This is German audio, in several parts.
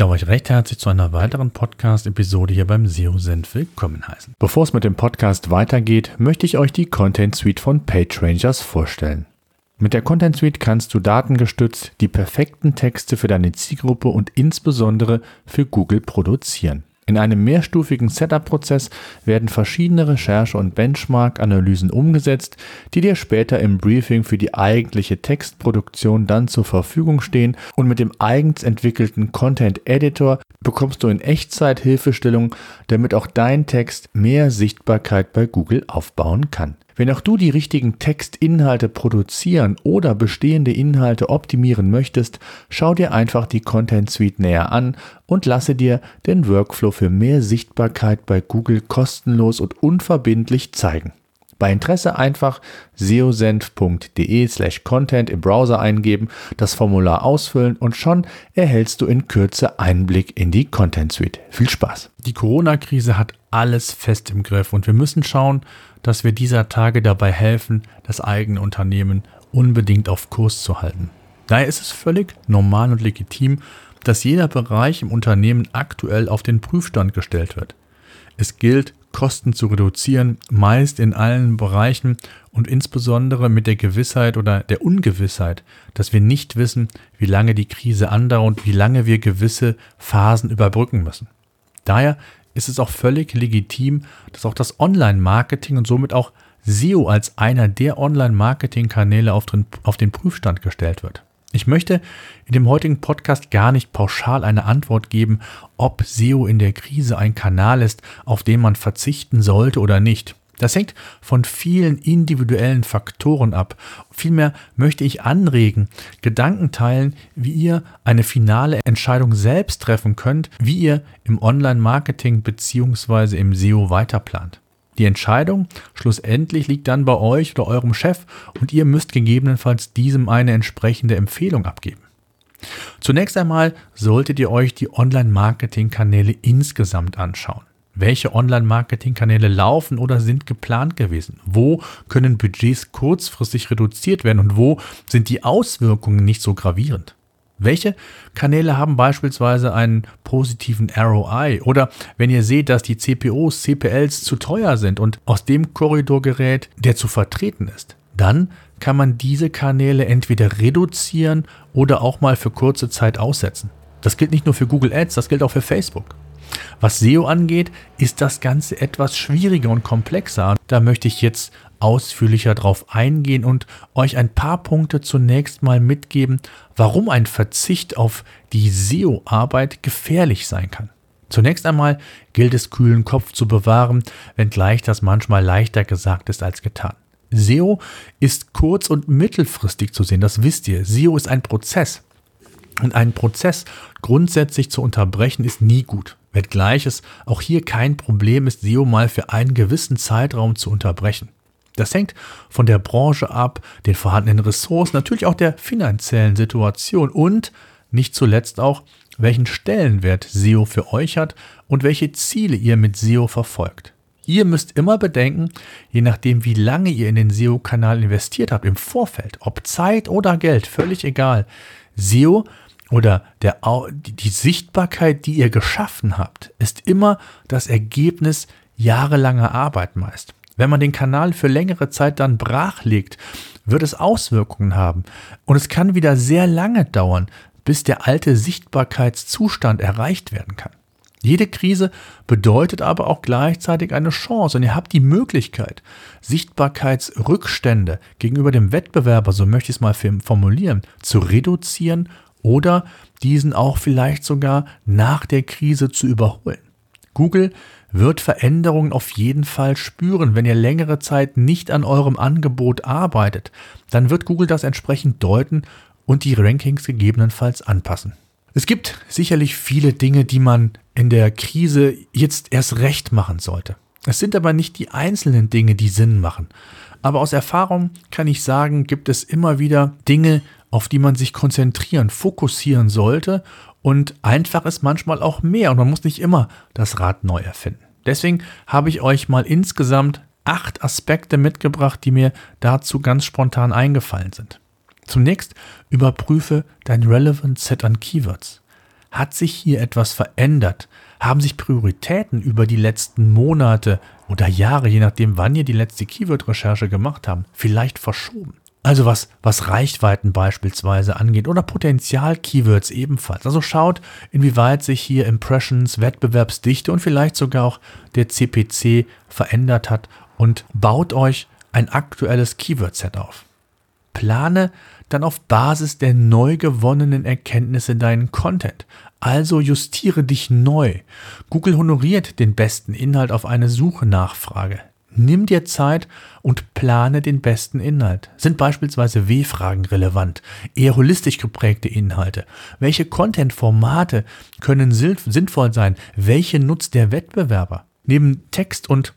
Darf euch recht herzlich zu einer weiteren Podcast-Episode hier beim SEO-Senf willkommen heißen. Bevor es mit dem Podcast weitergeht, möchte ich euch die Content Suite von PageRangers vorstellen. Mit der Content Suite kannst du datengestützt die perfekten Texte für deine Zielgruppe und insbesondere für Google produzieren. In einem mehrstufigen Setup-Prozess werden verschiedene Recherche- und Benchmark-Analysen umgesetzt, die dir später im Briefing für die eigentliche Textproduktion dann zur Verfügung stehen und mit dem eigens entwickelten Content Editor bekommst du in Echtzeit Hilfestellung, damit auch dein Text mehr Sichtbarkeit bei Google aufbauen kann. Wenn auch du die richtigen Textinhalte produzieren oder bestehende Inhalte optimieren möchtest, schau dir einfach die Content Suite näher an und lasse dir den Workflow für mehr Sichtbarkeit bei Google kostenlos und unverbindlich zeigen. Bei Interesse einfach seosenf.de slash content im Browser eingeben, das Formular ausfüllen und schon erhältst du in Kürze Einblick in die Content Suite. Viel Spaß! Die Corona-Krise hat alles fest im Griff und wir müssen schauen, dass wir dieser Tage dabei helfen, das eigene Unternehmen unbedingt auf Kurs zu halten. Daher ist es völlig normal und legitim, dass jeder Bereich im Unternehmen aktuell auf den Prüfstand gestellt wird. Es gilt, Kosten zu reduzieren, meist in allen Bereichen und insbesondere mit der Gewissheit oder der Ungewissheit, dass wir nicht wissen, wie lange die Krise andauert und wie lange wir gewisse Phasen überbrücken müssen. Daher ist es auch völlig legitim, dass auch das Online-Marketing und somit auch SEO als einer der Online-Marketing-Kanäle auf den, auf den Prüfstand gestellt wird. Ich möchte in dem heutigen Podcast gar nicht pauschal eine Antwort geben, ob SEO in der Krise ein Kanal ist, auf den man verzichten sollte oder nicht. Das hängt von vielen individuellen Faktoren ab. Vielmehr möchte ich anregen, Gedanken teilen, wie ihr eine finale Entscheidung selbst treffen könnt, wie ihr im Online-Marketing bzw. im SEO weiterplant. Die Entscheidung schlussendlich liegt dann bei euch oder eurem Chef und ihr müsst gegebenenfalls diesem eine entsprechende Empfehlung abgeben. Zunächst einmal solltet ihr euch die Online-Marketing-Kanäle insgesamt anschauen. Welche Online-Marketing-Kanäle laufen oder sind geplant gewesen? Wo können Budgets kurzfristig reduziert werden und wo sind die Auswirkungen nicht so gravierend? Welche Kanäle haben beispielsweise einen positiven ROI? Oder wenn ihr seht, dass die CPOs, CPLs zu teuer sind und aus dem Korridor gerät, der zu vertreten ist, dann kann man diese Kanäle entweder reduzieren oder auch mal für kurze Zeit aussetzen. Das gilt nicht nur für Google Ads, das gilt auch für Facebook. Was SEO angeht, ist das Ganze etwas schwieriger und komplexer. Da möchte ich jetzt ausführlicher drauf eingehen und euch ein paar Punkte zunächst mal mitgeben, warum ein Verzicht auf die SEO-Arbeit gefährlich sein kann. Zunächst einmal gilt es, kühlen Kopf zu bewahren, wenngleich das manchmal leichter gesagt ist als getan. SEO ist kurz- und mittelfristig zu sehen, das wisst ihr. SEO ist ein Prozess. Und einen Prozess grundsätzlich zu unterbrechen ist nie gut. Wenngleich es auch hier kein Problem ist, SEO mal für einen gewissen Zeitraum zu unterbrechen. Das hängt von der Branche ab, den vorhandenen Ressourcen, natürlich auch der finanziellen Situation und nicht zuletzt auch, welchen Stellenwert SEO für euch hat und welche Ziele ihr mit SEO verfolgt. Ihr müsst immer bedenken, je nachdem, wie lange ihr in den SEO-Kanal investiert habt, im Vorfeld, ob Zeit oder Geld, völlig egal. SEO oder der, die Sichtbarkeit, die ihr geschaffen habt, ist immer das Ergebnis jahrelanger Arbeit meist. Wenn man den Kanal für längere Zeit dann brachlegt, wird es Auswirkungen haben. Und es kann wieder sehr lange dauern, bis der alte Sichtbarkeitszustand erreicht werden kann. Jede Krise bedeutet aber auch gleichzeitig eine Chance und ihr habt die Möglichkeit, Sichtbarkeitsrückstände gegenüber dem Wettbewerber, so möchte ich es mal formulieren, zu reduzieren oder diesen auch vielleicht sogar nach der Krise zu überholen. Google wird Veränderungen auf jeden Fall spüren. Wenn ihr längere Zeit nicht an eurem Angebot arbeitet, dann wird Google das entsprechend deuten und die Rankings gegebenenfalls anpassen. Es gibt sicherlich viele Dinge, die man in der Krise jetzt erst recht machen sollte. Es sind aber nicht die einzelnen Dinge, die Sinn machen. Aber aus Erfahrung kann ich sagen, gibt es immer wieder Dinge, auf die man sich konzentrieren, fokussieren sollte. Und einfach ist manchmal auch mehr und man muss nicht immer das Rad neu erfinden. Deswegen habe ich euch mal insgesamt acht Aspekte mitgebracht, die mir dazu ganz spontan eingefallen sind. Zunächst überprüfe dein Relevant Set an Keywords. Hat sich hier etwas verändert? Haben sich Prioritäten über die letzten Monate oder Jahre, je nachdem, wann ihr die letzte Keyword-Recherche gemacht habt, vielleicht verschoben? Also was, was Reichweiten beispielsweise angeht oder Potenzial-Keywords ebenfalls. Also schaut, inwieweit sich hier Impressions, Wettbewerbsdichte und vielleicht sogar auch der CPC verändert hat und baut euch ein aktuelles Keyword-Set auf. Plane dann auf Basis der neu gewonnenen Erkenntnisse deinen Content. Also justiere dich neu. Google honoriert den besten Inhalt auf eine Suchnachfrage. Nimm dir Zeit und plane den besten Inhalt. Sind beispielsweise W-Fragen relevant? Eher holistisch geprägte Inhalte? Welche Content-Formate können sinnvoll sein? Welche nutzt der Wettbewerber? Neben Text und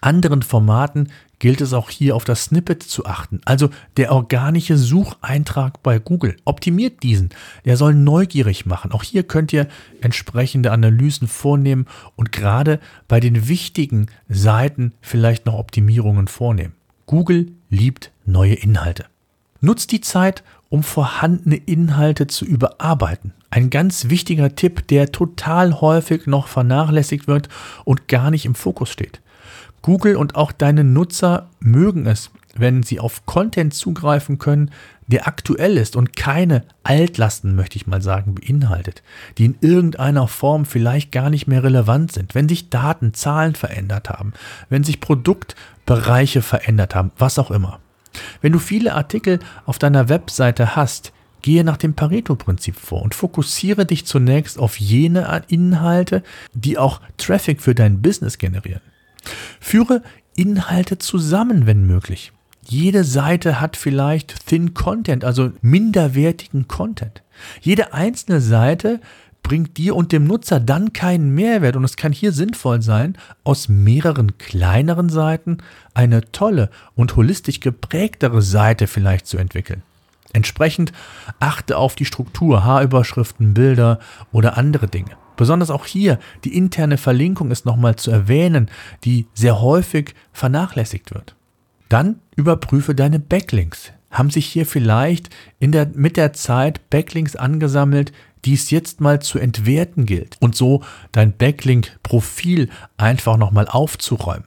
anderen Formaten gilt es auch hier auf das Snippet zu achten. Also der organische Sucheintrag bei Google. Optimiert diesen. Der soll neugierig machen. Auch hier könnt ihr entsprechende Analysen vornehmen und gerade bei den wichtigen Seiten vielleicht noch Optimierungen vornehmen. Google liebt neue Inhalte. Nutzt die Zeit, um vorhandene Inhalte zu überarbeiten. Ein ganz wichtiger Tipp, der total häufig noch vernachlässigt wird und gar nicht im Fokus steht. Google und auch deine Nutzer mögen es, wenn sie auf Content zugreifen können, der aktuell ist und keine Altlasten, möchte ich mal sagen, beinhaltet, die in irgendeiner Form vielleicht gar nicht mehr relevant sind, wenn sich Daten, Zahlen verändert haben, wenn sich Produktbereiche verändert haben, was auch immer. Wenn du viele Artikel auf deiner Webseite hast, gehe nach dem Pareto-Prinzip vor und fokussiere dich zunächst auf jene Inhalte, die auch Traffic für dein Business generieren. Führe Inhalte zusammen, wenn möglich. Jede Seite hat vielleicht Thin Content, also minderwertigen Content. Jede einzelne Seite bringt dir und dem Nutzer dann keinen Mehrwert und es kann hier sinnvoll sein, aus mehreren kleineren Seiten eine tolle und holistisch geprägtere Seite vielleicht zu entwickeln. Entsprechend achte auf die Struktur, Haarüberschriften, Bilder oder andere Dinge. Besonders auch hier die interne Verlinkung ist nochmal zu erwähnen, die sehr häufig vernachlässigt wird. Dann überprüfe deine Backlinks. Haben sich hier vielleicht der, mit der Zeit Backlinks angesammelt, die es jetzt mal zu entwerten gilt und so dein Backlink-Profil einfach nochmal aufzuräumen.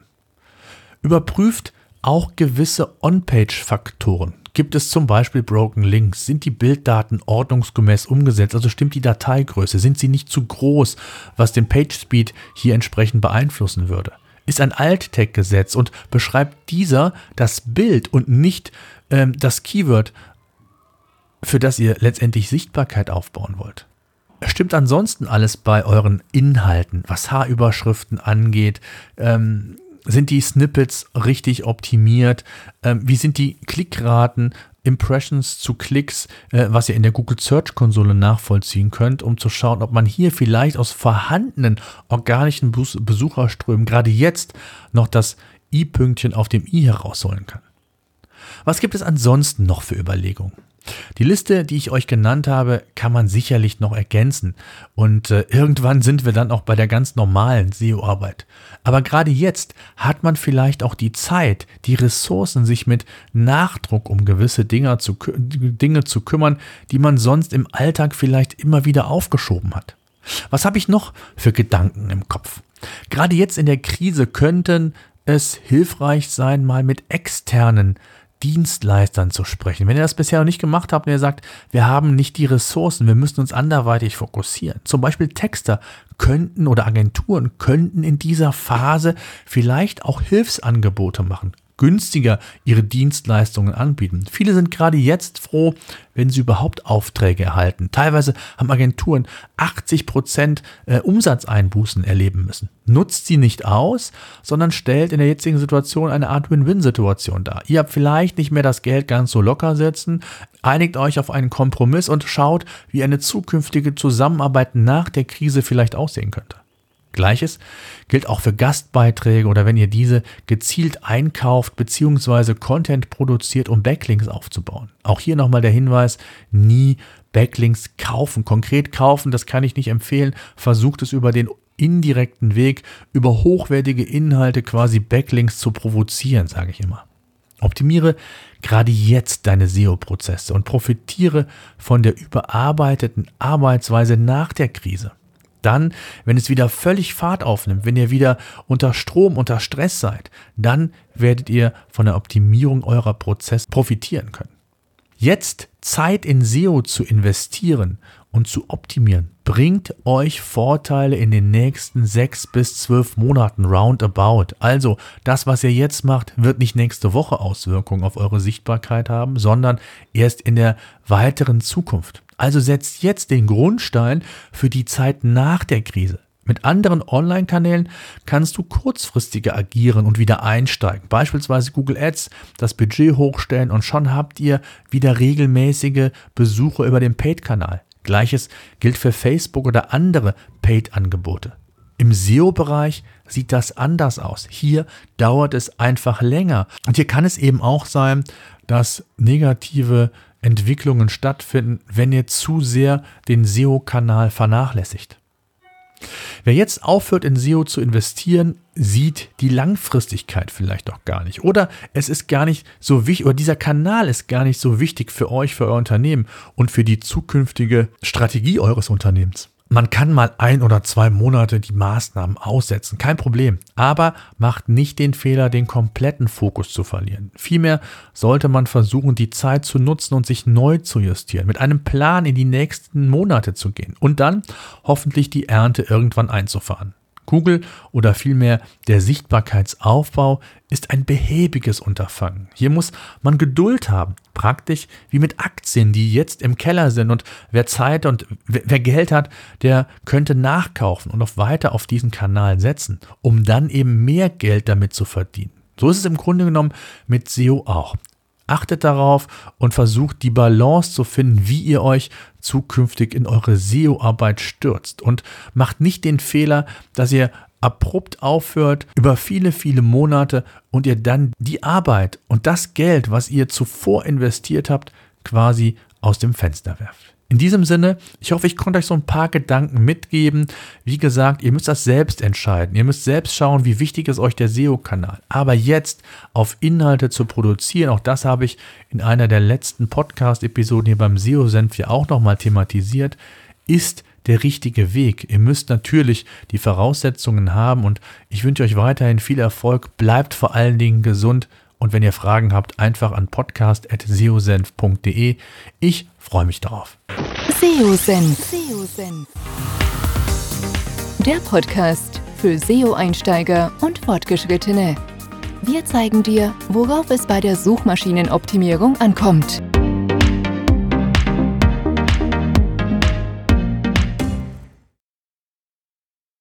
Überprüft auch gewisse On-Page-Faktoren. Gibt es zum Beispiel Broken Links? Sind die Bilddaten ordnungsgemäß umgesetzt? Also stimmt die Dateigröße? Sind sie nicht zu groß, was den Page Speed hier entsprechend beeinflussen würde? Ist ein Alt-Tag gesetzt und beschreibt dieser das Bild und nicht ähm, das Keyword, für das ihr letztendlich Sichtbarkeit aufbauen wollt? Stimmt ansonsten alles bei euren Inhalten, was Haarüberschriften angeht? Ähm, sind die Snippets richtig optimiert? Ähm, wie sind die Klickraten, Impressions zu Klicks, äh, was ihr in der Google Search Konsole nachvollziehen könnt, um zu schauen, ob man hier vielleicht aus vorhandenen organischen Besucherströmen gerade jetzt noch das i-Pünktchen auf dem i herausholen kann. Was gibt es ansonsten noch für Überlegungen? Die Liste, die ich euch genannt habe, kann man sicherlich noch ergänzen und äh, irgendwann sind wir dann auch bei der ganz normalen SEO-Arbeit. Aber gerade jetzt hat man vielleicht auch die Zeit, die Ressourcen, sich mit Nachdruck um gewisse Dinge zu, Dinge zu kümmern, die man sonst im Alltag vielleicht immer wieder aufgeschoben hat. Was habe ich noch für Gedanken im Kopf? Gerade jetzt in der Krise könnten es hilfreich sein, mal mit externen Dienstleistern zu sprechen. Wenn ihr das bisher noch nicht gemacht habt und ihr sagt, wir haben nicht die Ressourcen, wir müssen uns anderweitig fokussieren. Zum Beispiel Texter könnten oder Agenturen könnten in dieser Phase vielleicht auch Hilfsangebote machen. Günstiger ihre Dienstleistungen anbieten. Viele sind gerade jetzt froh, wenn sie überhaupt Aufträge erhalten. Teilweise haben Agenturen 80 Prozent äh, Umsatzeinbußen erleben müssen. Nutzt sie nicht aus, sondern stellt in der jetzigen Situation eine Art Win-Win-Situation dar. Ihr habt vielleicht nicht mehr das Geld ganz so locker setzen, einigt euch auf einen Kompromiss und schaut, wie eine zukünftige Zusammenarbeit nach der Krise vielleicht aussehen könnte. Gleiches gilt auch für Gastbeiträge oder wenn ihr diese gezielt einkauft bzw. Content produziert, um Backlinks aufzubauen. Auch hier nochmal der Hinweis, nie Backlinks kaufen. Konkret kaufen, das kann ich nicht empfehlen. Versucht es über den indirekten Weg, über hochwertige Inhalte quasi Backlinks zu provozieren, sage ich immer. Optimiere gerade jetzt deine SEO-Prozesse und profitiere von der überarbeiteten Arbeitsweise nach der Krise. Dann, wenn es wieder völlig Fahrt aufnimmt, wenn ihr wieder unter Strom, unter Stress seid, dann werdet ihr von der Optimierung eurer Prozesse profitieren können. Jetzt Zeit in SEO zu investieren und zu optimieren, bringt euch Vorteile in den nächsten sechs bis zwölf Monaten roundabout. Also das, was ihr jetzt macht, wird nicht nächste Woche Auswirkungen auf eure Sichtbarkeit haben, sondern erst in der weiteren Zukunft. Also setzt jetzt den Grundstein für die Zeit nach der Krise. Mit anderen Online-Kanälen kannst du kurzfristiger agieren und wieder einsteigen. Beispielsweise Google Ads, das Budget hochstellen und schon habt ihr wieder regelmäßige Besuche über den Paid-Kanal. Gleiches gilt für Facebook oder andere Paid-Angebote. Im SEO-Bereich sieht das anders aus. Hier dauert es einfach länger. Und hier kann es eben auch sein, dass negative Entwicklungen stattfinden, wenn ihr zu sehr den SEO-Kanal vernachlässigt. Wer jetzt aufhört, in SEO zu investieren, sieht die Langfristigkeit vielleicht auch gar nicht. Oder es ist gar nicht so wichtig, oder dieser Kanal ist gar nicht so wichtig für euch, für euer Unternehmen und für die zukünftige Strategie eures Unternehmens. Man kann mal ein oder zwei Monate die Maßnahmen aussetzen, kein Problem. Aber macht nicht den Fehler, den kompletten Fokus zu verlieren. Vielmehr sollte man versuchen, die Zeit zu nutzen und sich neu zu justieren, mit einem Plan in die nächsten Monate zu gehen und dann hoffentlich die Ernte irgendwann einzufahren. Google oder vielmehr der Sichtbarkeitsaufbau ist ein behäbiges Unterfangen. Hier muss man Geduld haben, praktisch wie mit Aktien, die jetzt im Keller sind und wer Zeit und wer Geld hat, der könnte nachkaufen und noch weiter auf diesen Kanal setzen, um dann eben mehr Geld damit zu verdienen. So ist es im Grunde genommen mit SEO auch. Achtet darauf und versucht die Balance zu finden, wie ihr euch zukünftig in eure SEO-Arbeit stürzt. Und macht nicht den Fehler, dass ihr abrupt aufhört über viele, viele Monate und ihr dann die Arbeit und das Geld, was ihr zuvor investiert habt, quasi aus dem Fenster werft. In diesem Sinne, ich hoffe, ich konnte euch so ein paar Gedanken mitgeben. Wie gesagt, ihr müsst das selbst entscheiden. Ihr müsst selbst schauen, wie wichtig ist euch der SEO-Kanal. Aber jetzt auf Inhalte zu produzieren, auch das habe ich in einer der letzten Podcast-Episoden hier beim SEO-Senf ja auch nochmal thematisiert, ist der richtige Weg. Ihr müsst natürlich die Voraussetzungen haben und ich wünsche euch weiterhin viel Erfolg. Bleibt vor allen Dingen gesund und wenn ihr Fragen habt, einfach an podcast.seosenf.de. Ich freue mich darauf. SEO-Senf. Der Podcast für SEO-Einsteiger und Fortgeschrittene. Wir zeigen dir, worauf es bei der Suchmaschinenoptimierung ankommt.